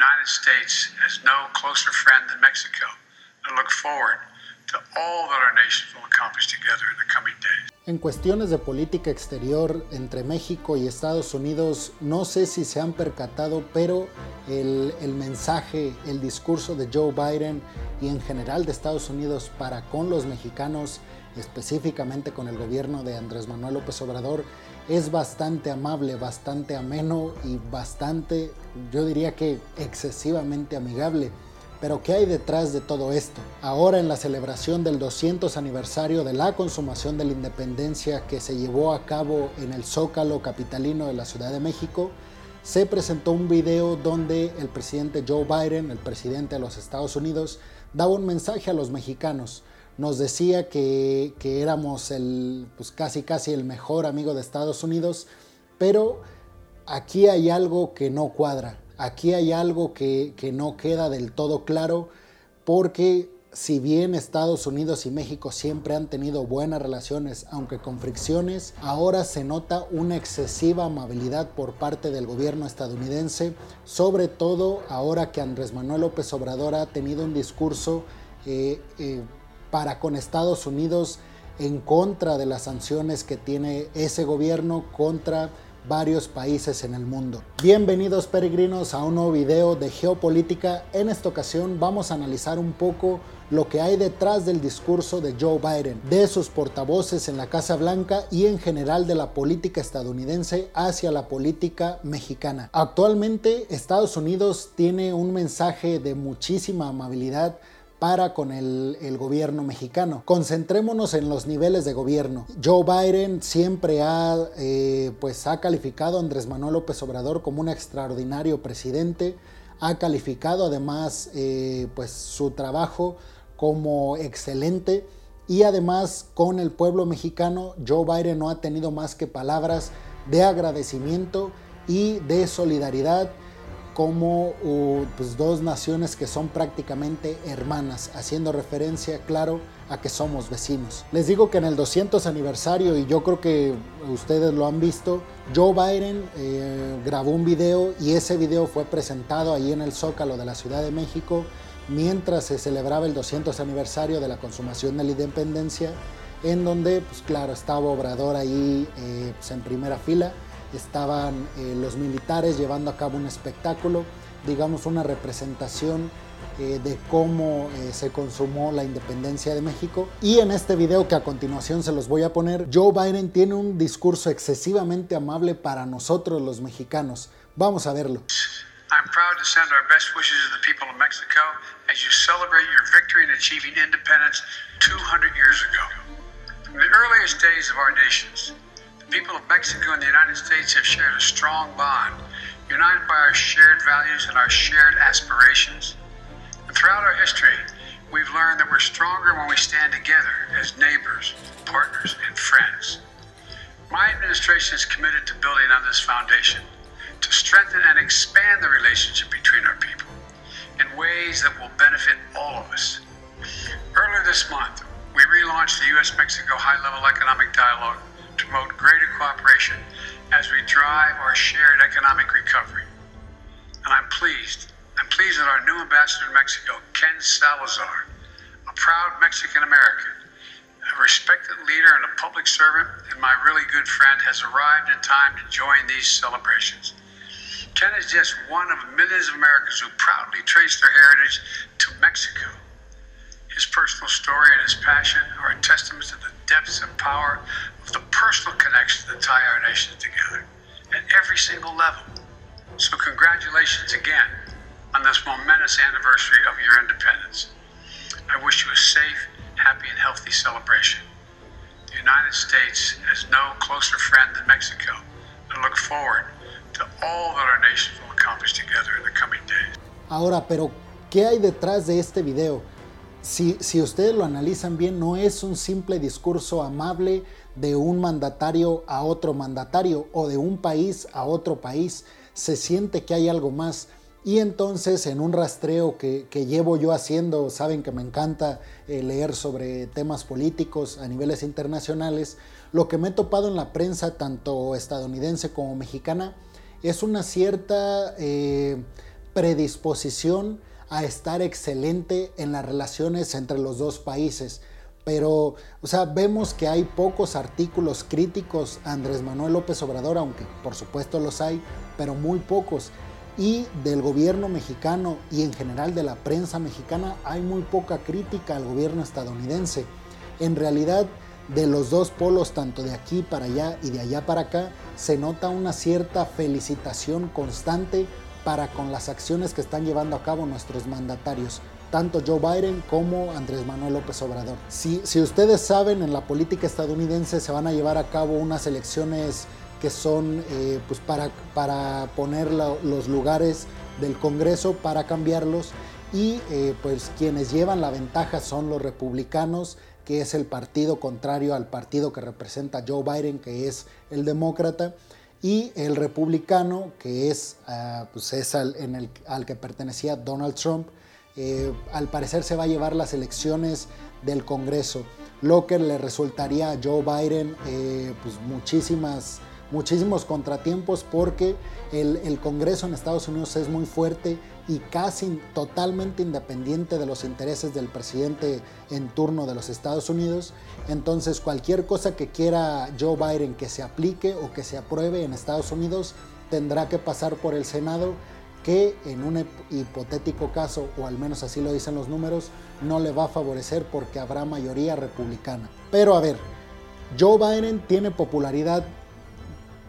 United States has no closer friend than Mexico. I look forward to all that our nations will accomplish together in the coming days. En cuestiones de política exterior entre México y Estados Unidos, no sé si se han percatado, pero el, el, mensaje, el discurso de Joe Biden y en general de Estados Unidos para con los mexicanos, específicamente con el gobierno de Andrés Manuel López Obrador, es bastante amable, bastante ameno y bastante, yo diría que excesivamente amigable. Pero ¿qué hay detrás de todo esto? Ahora en la celebración del 200 aniversario de la consumación de la independencia que se llevó a cabo en el Zócalo capitalino de la Ciudad de México, se presentó un video donde el presidente Joe Biden, el presidente de los Estados Unidos, daba un mensaje a los mexicanos. Nos decía que, que éramos el, pues casi casi el mejor amigo de Estados Unidos, pero aquí hay algo que no cuadra. Aquí hay algo que, que, no queda del todo claro porque si bien Estados Unidos y México siempre han tenido buenas relaciones, aunque con fricciones, ahora se nota una excesiva amabilidad por parte del gobierno estadounidense, sobre todo ahora que Andrés Manuel López Obrador ha tenido un discurso eh, eh, para con Estados Unidos en contra de las sanciones que tiene ese gobierno contra varios países en el mundo. Bienvenidos peregrinos a un nuevo video de geopolítica. En esta ocasión vamos a analizar un poco lo que hay detrás del discurso de Joe Biden, de sus portavoces en la Casa Blanca y en general de la política estadounidense hacia la política mexicana. Actualmente Estados Unidos tiene un mensaje de muchísima amabilidad para con el, gobierno mexicano. Concentrémonos en los niveles de gobierno. Joe Biden siempre ha, eh, pues ha calificado a Andrés Manuel López Obrador como un extraordinario presidente. Ha calificado además eh, pues su trabajo como excelente y además con el pueblo mexicano Joe Biden no ha tenido más que palabras de agradecimiento y de solidaridad como pues, dos naciones que son prácticamente hermanas, haciendo referencia, claro, a que somos vecinos. Les digo que en el 200 aniversario, y yo creo que ustedes lo han visto, Joe Biden eh, grabó un video y ese video fue presentado ahí en el Zócalo de la Ciudad de México mientras se celebraba el 200 aniversario de la consumación de la independencia, en donde, pues claro, estaba Obrador ahí eh, pues, en primera fila estaban eh, los militares llevando a cabo un espectáculo, digamos una representación eh, de cómo eh, se consumó la independencia de México. Y en este video que a continuación se los voy a poner, Joe Biden tiene un discurso excesivamente amable para nosotros los mexicanos. Vamos a verlo. I'm proud to send our best wishes to the people of Mexico as you celebrate your victory in achieving independence 200 years ago. From the earliest days of our nations, people of Mexico and the United States have shared a strong bond, united by our shared values and our shared aspirations. And throughout our history, we've learned that we're stronger when we stand together as neighbors, partners, and friends. My administration is committed to building on this foundation, to strengthen and expand the relationship between our people in ways that will benefit all of us. Earlier this month, we relaunched the U.S. Mexico High Level Economic Dialogue promote greater cooperation as we drive our shared economic recovery. And I'm pleased, I'm pleased that our new ambassador to Mexico, Ken Salazar, a proud Mexican American, a respected leader and a public servant, and my really good friend, has arrived in time to join these celebrations. Ken is just one of millions of Americans who proudly trace their heritage to Mexico. His personal story and his passion are a testament to the depths and power of the personal connections that tie our nation together at every single level. So, congratulations again on this momentous anniversary of your independence. I wish you a safe, happy, and healthy celebration. The United States has no closer friend than Mexico, and I look forward to all that our nations will accomplish together in the coming days. Ahora, pero, ¿qué hay detrás de este video? Si, si, ustedes lo analizan bien, no es un simple discurso amable de un mandatario a otro mandatario o de un país a otro país. Se siente que hay algo más. Y entonces en un rastreo que, que llevo yo haciendo, saben que me encanta eh, leer sobre temas políticos a niveles internacionales, lo que me he topado en la prensa, tanto estadounidense como mexicana, es una cierta... Eh, predisposición a estar excelente en las relaciones entre los dos países. Pero, o sea, vemos que hay pocos artículos críticos a Andrés Manuel López Obrador, aunque por supuesto los hay, pero muy pocos. Y del gobierno mexicano y en general de la prensa mexicana hay muy poca crítica al gobierno estadounidense. En realidad, de los dos polos, tanto de aquí para allá y de allá para acá, se nota una cierta felicitación constante para con las acciones que están llevando a cabo nuestros mandatarios, tanto Joe Biden como Andrés Manuel López Obrador. Si, si ustedes saben, en la política estadounidense se van a llevar a cabo unas elecciones que son eh, pues para, para poner los lugares del Congreso, para cambiarlos, y eh, pues quienes llevan la ventaja son los republicanos, que es el partido contrario al partido que representa Joe Biden, que es el demócrata, y el republicano, que es, ah, pues es al que pertenecía Donald Trump, eh, al parecer se va a llevar las elecciones del Congreso, lo que le resultaría a Joe Biden eh, pues muchísimas muchísimos contratiempos porque el, el, Congreso en Estados Unidos es muy fuerte y casi totalmente independiente de los intereses del presidente en turno de los Estados Unidos. Entonces cualquier cosa que quiera Joe Biden que se aplique o que se apruebe en Estados Unidos tendrá que pasar por el Senado que en un hipotético caso, o al menos así lo dicen los números, no le va a favorecer porque habrá mayoría republicana. Pero a ver, Joe Biden tiene popularidad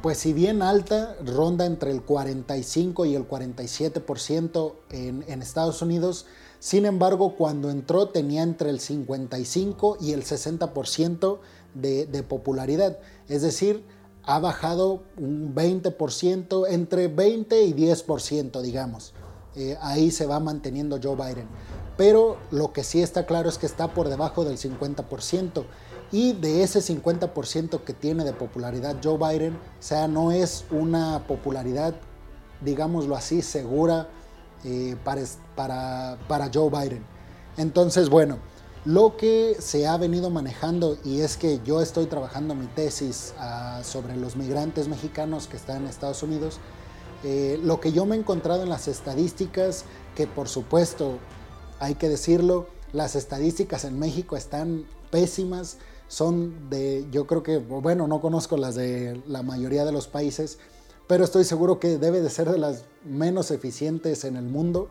pues si bien alta, ronda entre el 45 y el 47% en, en Estados Unidos, sin embargo cuando entró tenía entre el 55 y el 60% de, de popularidad, es decir, ha bajado un 20%, entre 20 y 10%, digamos. Eh, ahí se va manteniendo Joe Biden. Pero lo que sí está claro es que está por debajo del 50%. Y de ese 50% que tiene de popularidad Joe Biden, o sea, no es una popularidad, digámoslo así, segura eh, para, para, para Joe Biden. Entonces, bueno, lo que se ha venido manejando, y es que yo estoy trabajando mi tesis ah, sobre los migrantes mexicanos que están en Estados Unidos, eh, lo que yo me he encontrado en las estadísticas, que por supuesto hay que decirlo, las estadísticas en México están pésimas, son de, yo creo que, bueno, no conozco las de la mayoría de los países, pero estoy seguro que debe de ser de las menos eficientes en el mundo.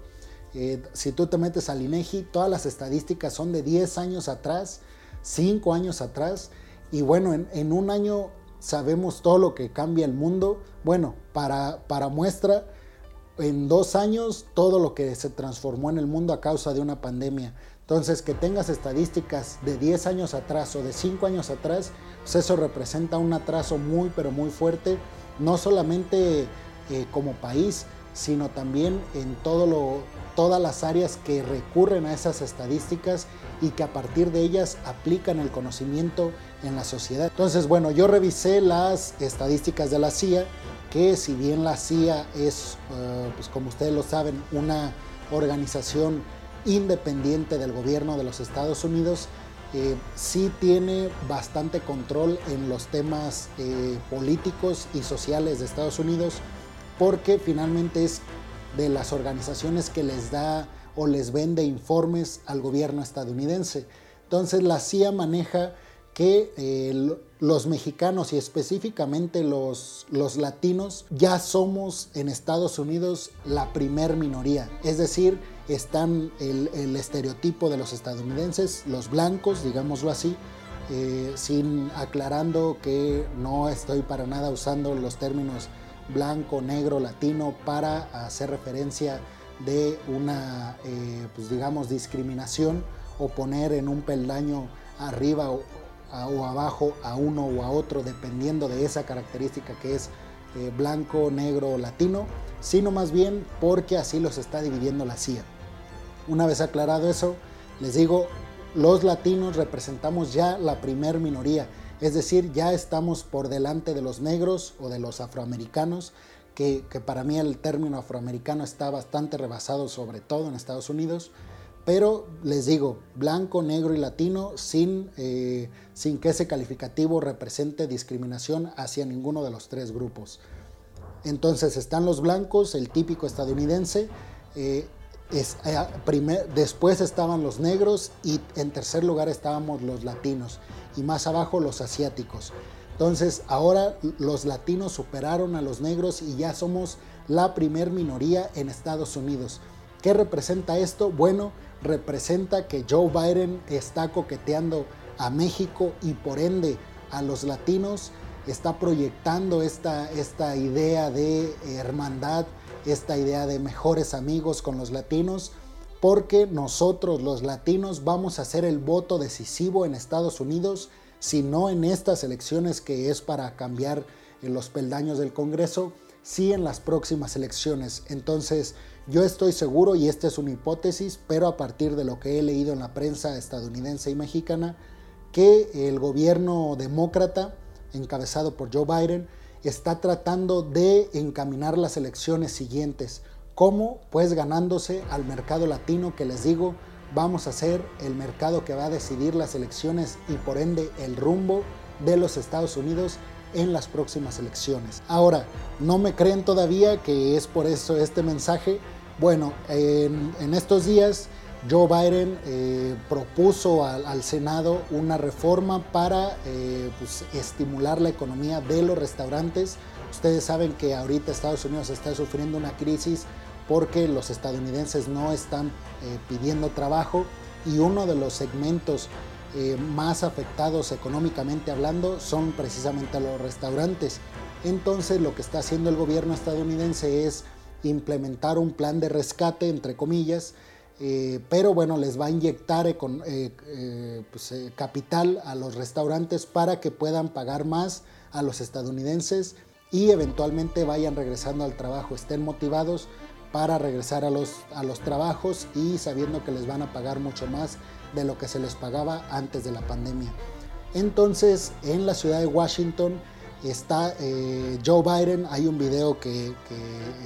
Eh, si tú te metes al INEGI, todas las estadísticas son de 10 años atrás, 5 años atrás, y bueno, en, un año sabemos todo lo que cambia el mundo. Bueno, para, para muestra, en dos años todo lo que se transformó en el mundo a causa de una pandemia. Entonces, que tengas estadísticas de 10 años atrás o de 5 años atrás, pues eso representa un atraso muy, pero muy fuerte, no solamente eh, como país, sino también en todas las áreas que recurren a esas estadísticas y que a partir de ellas aplican el conocimiento en la sociedad. Entonces, bueno, yo revisé las estadísticas de la CIA, que si bien la CIA es, eh, pues como ustedes lo saben, una organización independiente del gobierno de los Estados Unidos, eh, sí tiene bastante control en los temas eh, políticos y sociales de Estados Unidos, porque finalmente es de las organizaciones que les da o les vende informes al gobierno estadounidense. Entonces la CIA maneja que eh, los mexicanos y específicamente los, latinos ya somos en Estados Unidos la primer minoría. Es decir, están el, estereotipo de los estadounidenses, los blancos, digámoslo así, eh, sin aclarando que no estoy para nada usando los términos blanco, negro, latino para hacer referencia de una, eh, pues digamos, discriminación o poner en un peldaño arriba o, abajo a uno o a otro dependiendo de esa característica que es eh, blanco, negro o latino, sino más bien porque así los está dividiendo la CIA. Una vez aclarado eso, les digo, los latinos representamos ya la primer minoría, es decir, ya estamos por delante de los negros o de los afroamericanos, que, para mí el término afroamericano está bastante rebasado, sobre todo en Estados Unidos, pero les digo, blanco, negro y latino sin, eh, sin que ese calificativo represente discriminación hacia ninguno de los tres grupos. Entonces están los blancos, el típico estadounidense, eh, eh, después estaban los negros y en tercer lugar estábamos los latinos y más abajo los asiáticos. Entonces ahora los latinos superaron a los negros y ya somos la primer minoría en Estados Unidos. ¿Qué representa esto? Bueno, representa que Joe Biden está coqueteando a México y por ende a los latinos, está proyectando esta, esta idea de hermandad, esta idea de mejores amigos con los latinos, porque nosotros los latinos vamos a ser el voto decisivo en Estados Unidos, si no en estas elecciones que es para cambiar los peldaños del Congreso, sí en las próximas elecciones. Entonces, yo estoy seguro, y esta es una hipótesis, pero a partir de lo que he leído en la prensa estadounidense y mexicana, que el gobierno demócrata, encabezado por Joe Biden, está tratando de encaminar las elecciones siguientes. ¿Cómo? Pues ganándose al mercado latino que les digo, vamos a ser el mercado que va a decidir las elecciones y por ende el rumbo de los Estados Unidos en las próximas elecciones. Ahora, no me creen todavía que es por eso este mensaje. Bueno, en, estos días Joe Biden eh, propuso al, Senado una reforma para eh, pues, estimular la economía de los restaurantes. Ustedes saben que ahorita Estados Unidos está sufriendo una crisis porque los estadounidenses no están eh, pidiendo trabajo y uno de los segmentos eh, más afectados económicamente hablando son precisamente los restaurantes. Entonces lo que está haciendo el gobierno estadounidense es implementar un plan de rescate, entre comillas, eh, pero bueno, les va a inyectar pues, capital a los restaurantes para que puedan pagar más a los estadounidenses y eventualmente vayan regresando al trabajo, estén motivados para regresar a los, a los trabajos y sabiendo que les van a pagar mucho más de lo que se les pagaba antes de la pandemia. Entonces, en la ciudad de Washington está eh, Joe Biden. Hay un video que,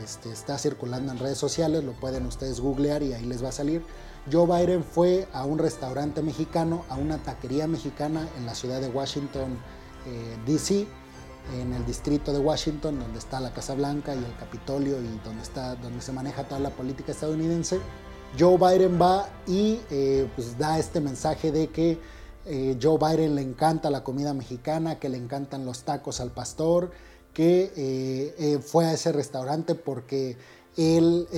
este, está circulando en redes sociales, lo pueden ustedes googlear y ahí les va a salir. Joe Biden fue a un restaurante mexicano, a una taquería mexicana en la ciudad de Washington, eh, D.C., en el distrito de Washington, donde está la Casa Blanca y el Capitolio y donde, está, donde se maneja toda la política estadounidense. Joe Biden va y eh, pues da este mensaje de que eh, Joe Biden le encanta la comida mexicana, que le encantan los tacos al pastor, que eh, fue a ese restaurante porque él,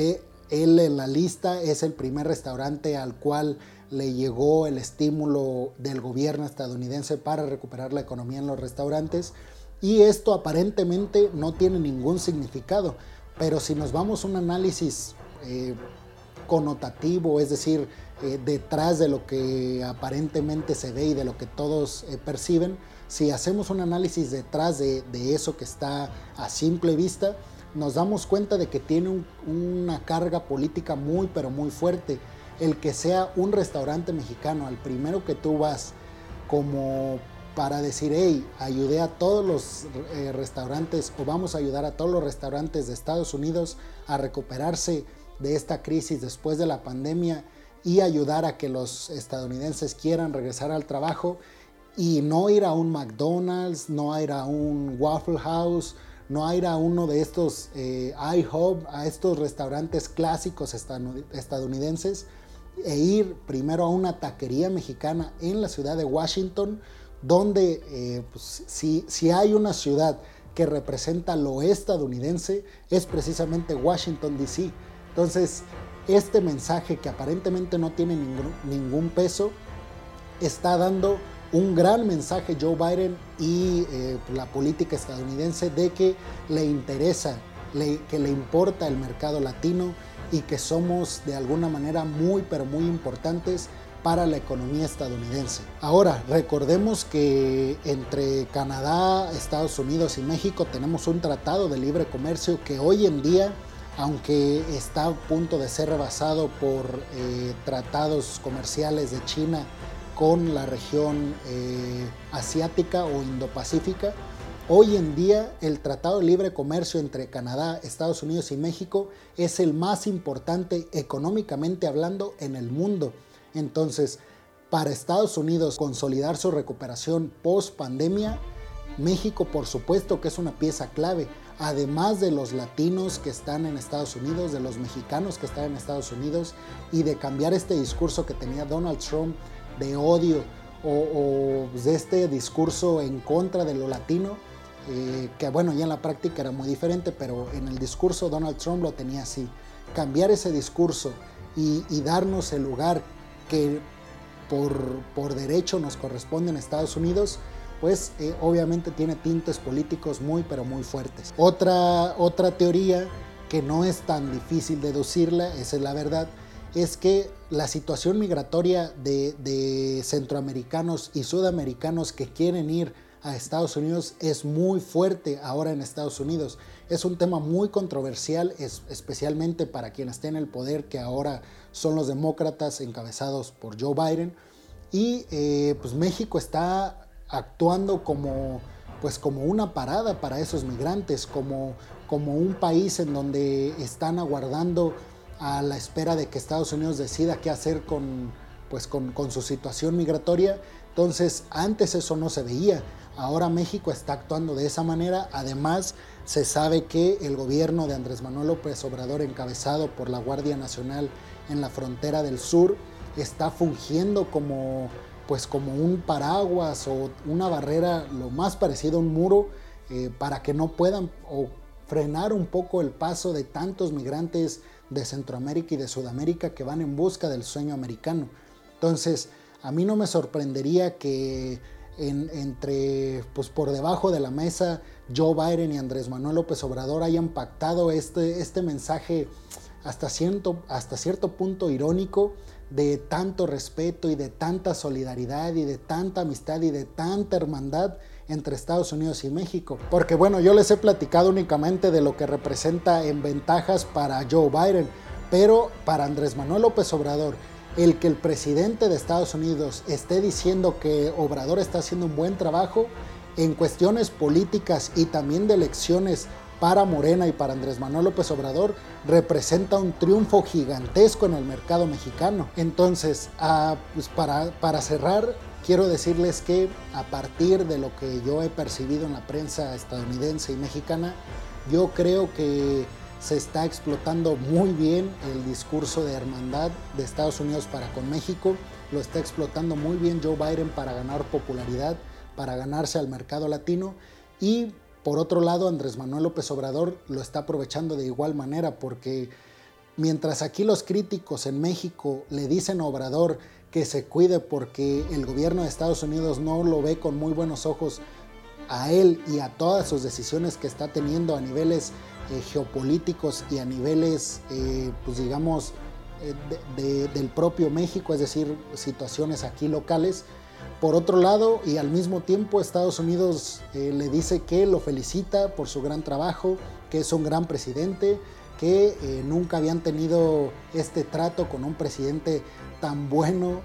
él en la lista es el primer restaurante al cual le llegó el estímulo del gobierno estadounidense para recuperar la economía en los restaurantes. Y esto aparentemente no tiene ningún significado, pero si nos vamos a un análisis connotativo, es decir, eh, detrás de lo que aparentemente se ve y de lo que todos eh, perciben, si hacemos un análisis detrás de, eso que está a simple vista, nos damos cuenta de que tiene una carga política muy, pero muy fuerte. El que sea un restaurante mexicano, al primero que tú vas como para decir, hey, ayudé a todos los eh, restaurantes o vamos a ayudar a todos los restaurantes de Estados Unidos a recuperarse de esta crisis después de la pandemia y ayudar a que los estadounidenses quieran regresar al trabajo y no ir a un McDonald's, no ir a un Waffle House, no ir a uno de estos eh, IHOP, a estos restaurantes clásicos estadounidenses e ir primero a una taquería mexicana en la ciudad de Washington, donde eh, pues, si, si hay una ciudad que representa lo estadounidense, es precisamente Washington, D.C. Entonces, este mensaje que aparentemente no tiene ningún, peso, está dando un gran mensaje Joe Biden y eh, la política estadounidense de que le interesa, que le importa el mercado latino y que somos de alguna manera muy pero muy importantes para la economía estadounidense. Ahora, recordemos que entre Canadá, Estados Unidos y México tenemos un tratado de libre comercio que hoy en día aunque está a punto de ser rebasado por eh, tratados comerciales de China con la región eh, asiática o indopacífica, hoy en día el Tratado de Libre Comercio entre Canadá, Estados Unidos y México es el más importante económicamente hablando en el mundo. Entonces, para Estados Unidos consolidar su recuperación post pandemia, México por supuesto que es una pieza clave además de los latinos que están en Estados Unidos, de los mexicanos que están en Estados Unidos, y de cambiar este discurso que tenía Donald Trump de odio o, de este discurso en contra de lo latino, eh, que bueno, ya en la práctica era muy diferente, pero en el discurso Donald Trump lo tenía así. Cambiar ese discurso y, darnos el lugar que por, por derecho nos corresponde en Estados Unidos, pues eh, obviamente tiene tintes políticos muy pero muy fuertes. Otra, otra teoría que no es tan difícil deducirla, esa es la verdad, es que la situación migratoria de, centroamericanos y sudamericanos que quieren ir a Estados Unidos es muy fuerte ahora en Estados Unidos. Es un tema muy controversial, es, especialmente para quienes tienen el poder, que ahora son los demócratas encabezados por Joe Biden. Y eh, pues México está actuando como, pues como una parada para esos migrantes, como, como un país en donde están aguardando a la espera de que Estados Unidos decida qué hacer con, pues con, con su situación migratoria. Entonces, antes eso no se veía. Ahora México está actuando de esa manera. Además, se sabe que el gobierno de Andrés Manuel López Obrador, encabezado por la Guardia Nacional en la frontera del sur, está fungiendo como pues como un paraguas o una barrera lo más parecido a un muro eh, para que no puedan o frenar un poco el paso de tantos migrantes de Centroamérica y de Sudamérica que van en busca del sueño americano. Entonces, a mí no me sorprendería que entre, pues por debajo de la mesa, Joe Biden y Andrés Manuel López Obrador hayan pactado este, este mensaje hasta cierto, hasta cierto punto irónico de tanto respeto y de tanta solidaridad y de tanta amistad y de tanta hermandad entre Estados Unidos y México. Porque bueno, yo les he platicado únicamente de lo que representa en ventajas para Joe Biden, pero para Andrés Manuel López Obrador, el que el presidente de Estados Unidos esté diciendo que Obrador está haciendo un buen trabajo en cuestiones políticas y también de elecciones para Morena y para Andrés Manuel López Obrador representa un triunfo gigantesco en el mercado mexicano. Entonces, ah, pues para, para cerrar, quiero decirles que a partir de lo que yo he percibido en la prensa estadounidense y mexicana, yo creo que se está explotando muy bien el discurso de hermandad de Estados Unidos para con México, lo está explotando muy bien Joe Biden para ganar popularidad, para ganarse al mercado latino y por otro lado, Andrés Manuel López Obrador lo está aprovechando de igual manera porque mientras aquí los críticos en México le dicen a Obrador que se cuide porque el gobierno de Estados Unidos no lo ve con muy buenos ojos a él y a todas sus decisiones que está teniendo a niveles eh, geopolíticos y a niveles, eh, pues digamos, eh, del propio México, es decir, situaciones aquí locales, por otro lado, y al mismo tiempo, Estados Unidos le dice que lo felicita por su gran trabajo, que es un gran presidente, que nunca habían tenido este trato con un presidente tan bueno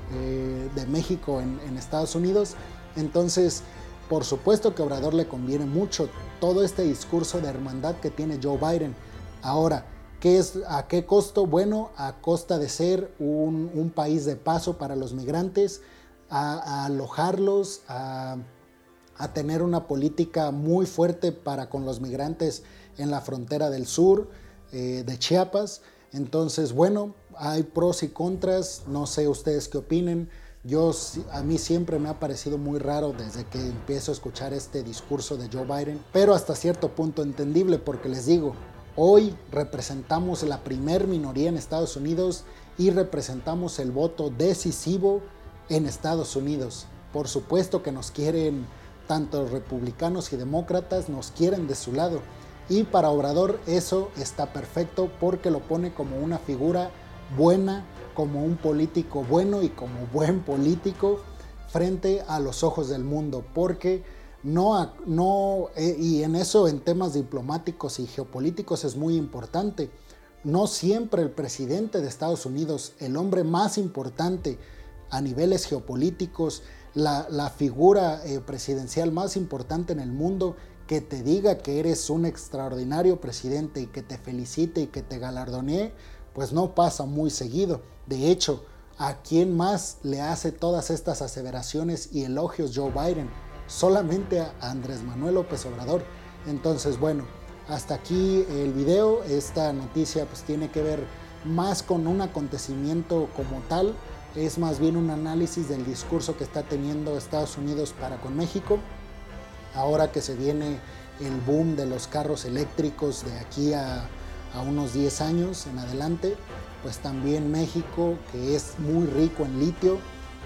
de México en, Estados Unidos. Entonces, por supuesto que Obrador le conviene mucho todo este discurso de hermandad que tiene Joe Biden. Ahora, ¿qué es, ¿a qué costo? Bueno, a costa de ser un, un país de paso para los migrantes, a, alojarlos, a, tener una política muy fuerte para con los migrantes en la frontera del sur eh, de Chiapas. Entonces, bueno, hay pros y contras, no sé ustedes qué opinen. Yo, a mí siempre me ha parecido muy raro desde que empiezo a escuchar este discurso de Joe Biden, pero hasta cierto punto entendible porque les digo, hoy representamos la primer minoría en Estados Unidos y representamos el voto decisivo en Estados Unidos. Por supuesto que nos quieren, tanto republicanos y demócratas, nos quieren de su lado. Y para Obrador eso está perfecto porque lo pone como una figura buena, como un político bueno y como buen político frente a los ojos del mundo. Porque no, no eh, y en eso en temas diplomáticos y geopolíticos es muy importante. No siempre el presidente de Estados Unidos, el hombre más importante, a niveles geopolíticos, la, figura eh, presidencial más importante en el mundo que te diga que eres un extraordinario presidente y que te felicite y que te galardonee, pues no pasa muy seguido. De hecho, ¿a quién más le hace todas estas aseveraciones y elogios Joe Biden? Solamente a Andrés Manuel López Obrador. Entonces, bueno, hasta aquí el video. Esta noticia pues tiene que ver más con un acontecimiento como tal. Es más bien un análisis del discurso que está teniendo Estados Unidos para con México. Ahora que se viene el boom de los carros eléctricos de aquí a, a unos 10 años en adelante, pues también México, que es muy rico en litio,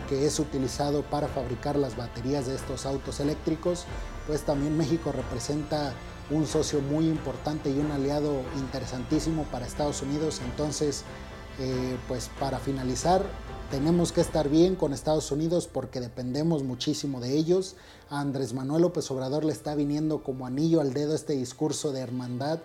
que es utilizado para fabricar las baterías de estos autos eléctricos, pues también México representa un socio muy importante y un aliado interesantísimo para Estados Unidos. Entonces, eh, pues para finalizar, tenemos que estar bien con Estados Unidos porque dependemos muchísimo de ellos. A Andrés Manuel López Obrador le está viniendo como anillo al dedo este discurso de hermandad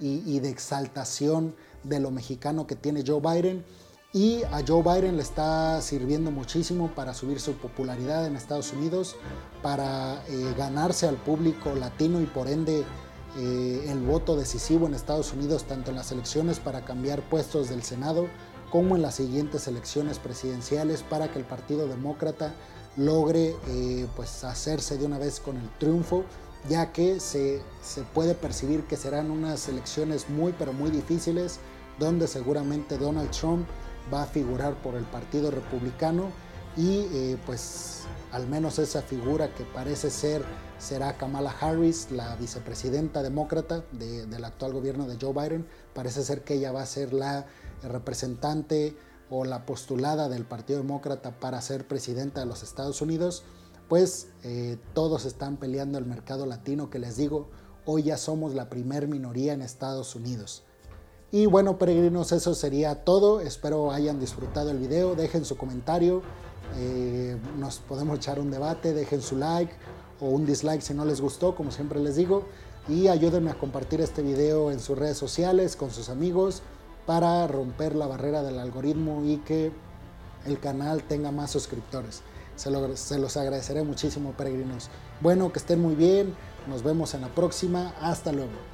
y, de exaltación de lo mexicano que tiene Joe Biden. Y a Joe Biden le está sirviendo muchísimo para subir su popularidad en Estados Unidos, para eh, ganarse al público latino y por ende eh, el voto decisivo en Estados Unidos, tanto en las elecciones para cambiar puestos del Senado como en las siguientes elecciones presidenciales para que el Partido Demócrata logre eh, pues hacerse de una vez con el triunfo, ya que se, se puede percibir que serán unas elecciones muy pero muy difíciles, donde seguramente Donald Trump va a figurar por el Partido Republicano y eh, pues al menos esa figura que parece ser será Kamala Harris, la vicepresidenta demócrata del actual gobierno de Joe Biden, parece ser que ella va a ser la representante o la postulada del Partido Demócrata para ser presidenta de los Estados Unidos, pues todos están peleando el mercado latino que les digo, hoy ya somos la primer minoría en Estados Unidos. Y bueno, peregrinos, eso sería todo. Espero hayan disfrutado el video. Dejen su comentario. Eh, nos podemos echar un debate. Dejen su like o un dislike si no les gustó, como siempre les digo. Y ayúdenme a compartir este video en sus redes sociales, con sus amigos, para romper la barrera del algoritmo y que el canal tenga más suscriptores. Se, se los agradeceré muchísimo, peregrinos. Bueno, que estén muy bien. Nos vemos en la próxima. Hasta luego.